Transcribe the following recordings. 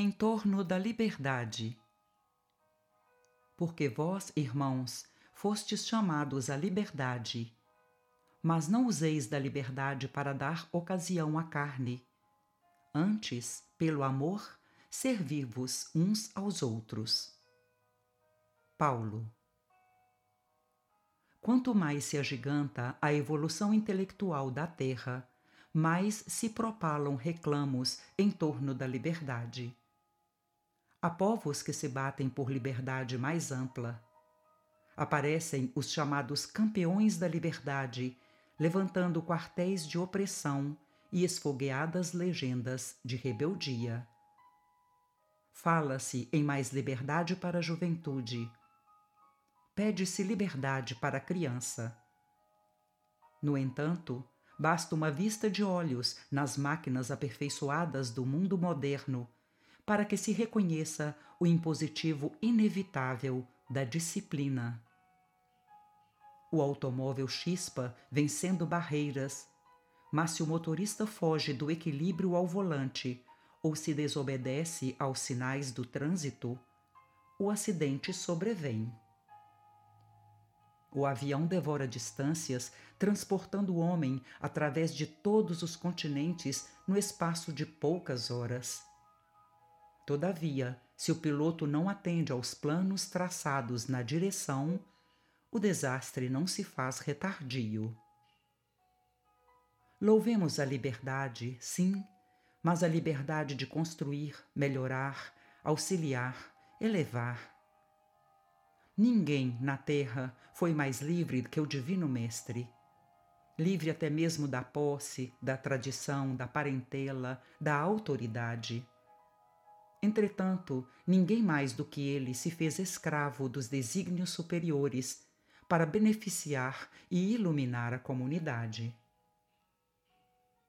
em torno da liberdade. Porque vós, irmãos, fostes chamados à liberdade. Mas não useis da liberdade para dar ocasião à carne. Antes, pelo amor, servir-vos uns aos outros. Paulo. Quanto mais se agiganta a evolução intelectual da Terra, mais se propalam reclamos em torno da liberdade. Há povos que se batem por liberdade mais ampla. Aparecem os chamados campeões da liberdade, levantando quartéis de opressão e esfogueadas legendas de rebeldia. Fala-se em mais liberdade para a juventude. Pede-se liberdade para a criança. No entanto, basta uma vista de olhos nas máquinas aperfeiçoadas do mundo moderno para que se reconheça o impositivo inevitável da disciplina. O automóvel chispa vencendo barreiras, mas se o motorista foge do equilíbrio ao volante ou se desobedece aos sinais do trânsito, o acidente sobrevém. O avião devora distâncias, transportando o homem através de todos os continentes no espaço de poucas horas. Todavia, se o piloto não atende aos planos traçados na direção, o desastre não se faz retardio. Louvemos a liberdade, sim, mas a liberdade de construir, melhorar, auxiliar, elevar. Ninguém na terra foi mais livre que o Divino Mestre. Livre até mesmo da posse, da tradição, da parentela, da autoridade Entretanto, ninguém mais do que ele se fez escravo dos desígnios superiores para beneficiar e iluminar a comunidade.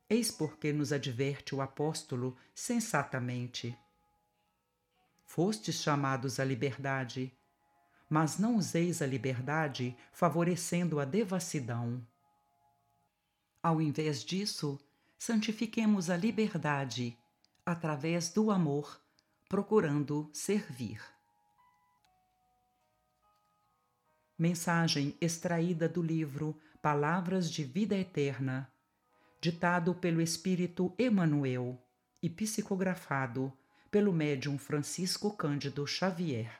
Eis porque nos adverte o apóstolo sensatamente. Fostes chamados à liberdade, mas não useis a liberdade favorecendo a devassidão. Ao invés disso, santifiquemos a liberdade através do amor procurando servir. Mensagem extraída do livro Palavras de Vida Eterna, ditado pelo Espírito Emanuel e psicografado pelo médium Francisco Cândido Xavier.